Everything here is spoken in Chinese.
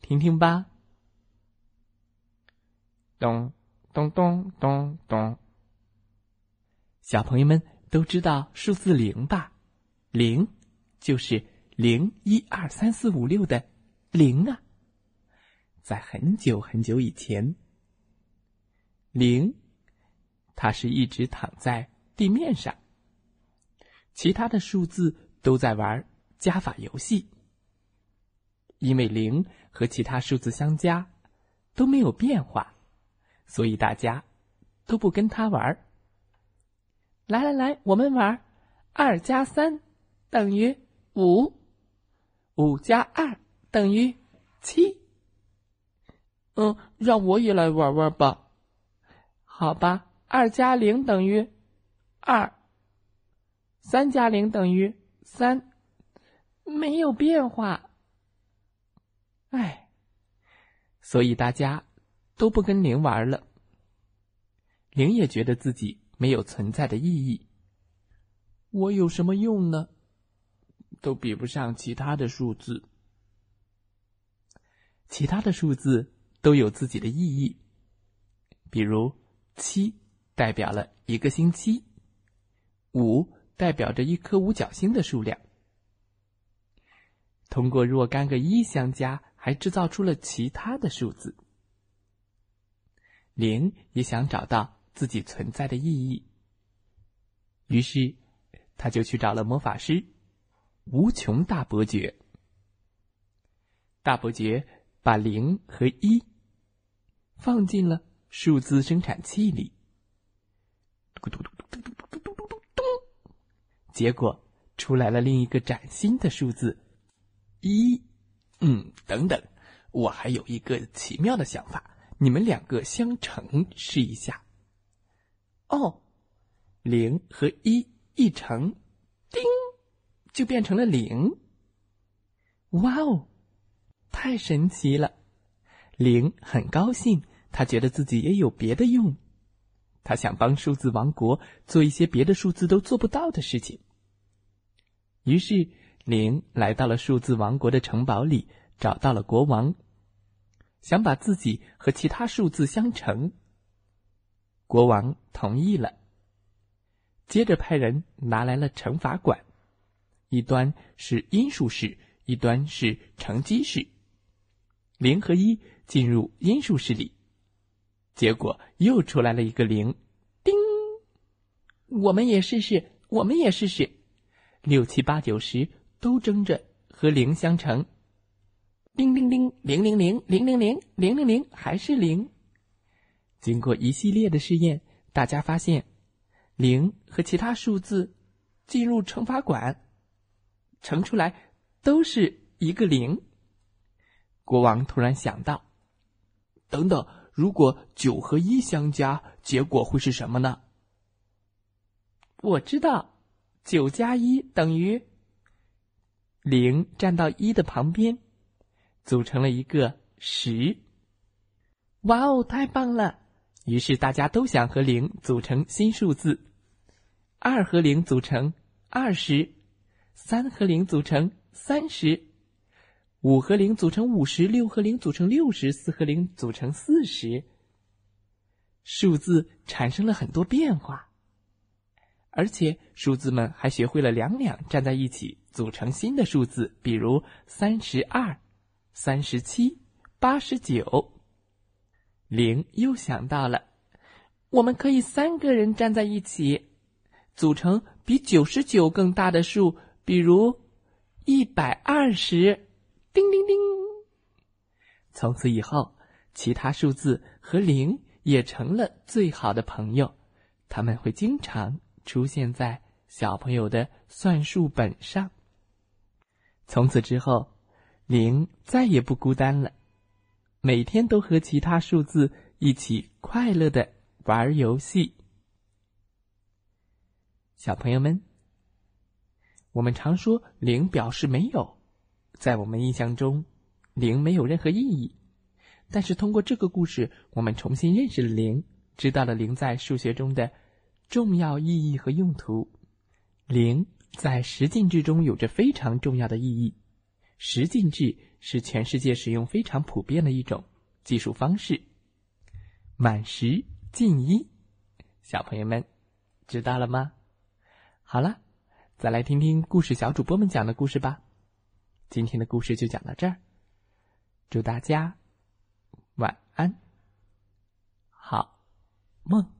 听听吧，咚咚咚咚咚。小朋友们都知道数字零吧？零就是零一二三四五六的零啊。在很久很久以前，零它是一直躺在地面上，其他的数字都在玩加法游戏。因为零和其他数字相加都没有变化，所以大家都不跟他玩。来来来，我们玩二加三等于五，五加二等于七。嗯，让我也来玩玩吧。好吧，二加零等于二，三加零等于三，没有变化。哎，所以大家都不跟零玩了。零也觉得自己没有存在的意义。我有什么用呢？都比不上其他的数字。其他的数字都有自己的意义，比如七代表了一个星期，五代表着一颗五角星的数量。通过若干个一相加。还制造出了其他的数字。零也想找到自己存在的意义，于是他就去找了魔法师无穷大伯爵。大伯爵把零和一放进了数字生产器里，嘟嘟嘟嘟嘟嘟嘟嘟嘟嘟，结果出来了另一个崭新的数字一。嗯，等等，我还有一个奇妙的想法，你们两个相乘试一下。哦，零和一一乘，叮，就变成了零。哇哦，太神奇了！零很高兴，他觉得自己也有别的用，他想帮数字王国做一些别的数字都做不到的事情。于是。零来到了数字王国的城堡里，找到了国王，想把自己和其他数字相乘。国王同意了，接着派人拿来了乘法管，一端是因数式，一端是乘积式。零和一进入因数式里，结果又出来了一个零，叮！我们也试试，我们也试试，六七八九十。都争着和零相乘，叮叮叮，零零零，零零零，零零零，还是零。经过一系列的试验，大家发现，零和其他数字进入乘法管，乘出来都是一个零。国王突然想到：等等，如果九和一相加，结果会是什么呢？我知道，九加一等于。零站到一的旁边，组成了一个十。哇哦，太棒了！于是大家都想和零组成新数字。二和零组成二十，三和零组成三十，五和零组成五十，六和零组成六十，四和零组成四十。数字产生了很多变化。而且数字们还学会了两两站在一起组成新的数字，比如三十二、三十七、八十九。零又想到了，我们可以三个人站在一起，组成比九十九更大的数，比如一百二十。叮叮叮！从此以后，其他数字和零也成了最好的朋友，他们会经常。出现在小朋友的算术本上。从此之后，零再也不孤单了。每天都和其他数字一起快乐的玩游戏。小朋友们，我们常说零表示没有，在我们印象中，零没有任何意义。但是通过这个故事，我们重新认识了零，知道了零在数学中的重要意义和用途。零在十进制中有着非常重要的意义。十进制是全世界使用非常普遍的一种计数方式。满十进一，小朋友们知道了吗？好了，再来听听故事小主播们讲的故事吧。今天的故事就讲到这儿，祝大家。晚安，好梦。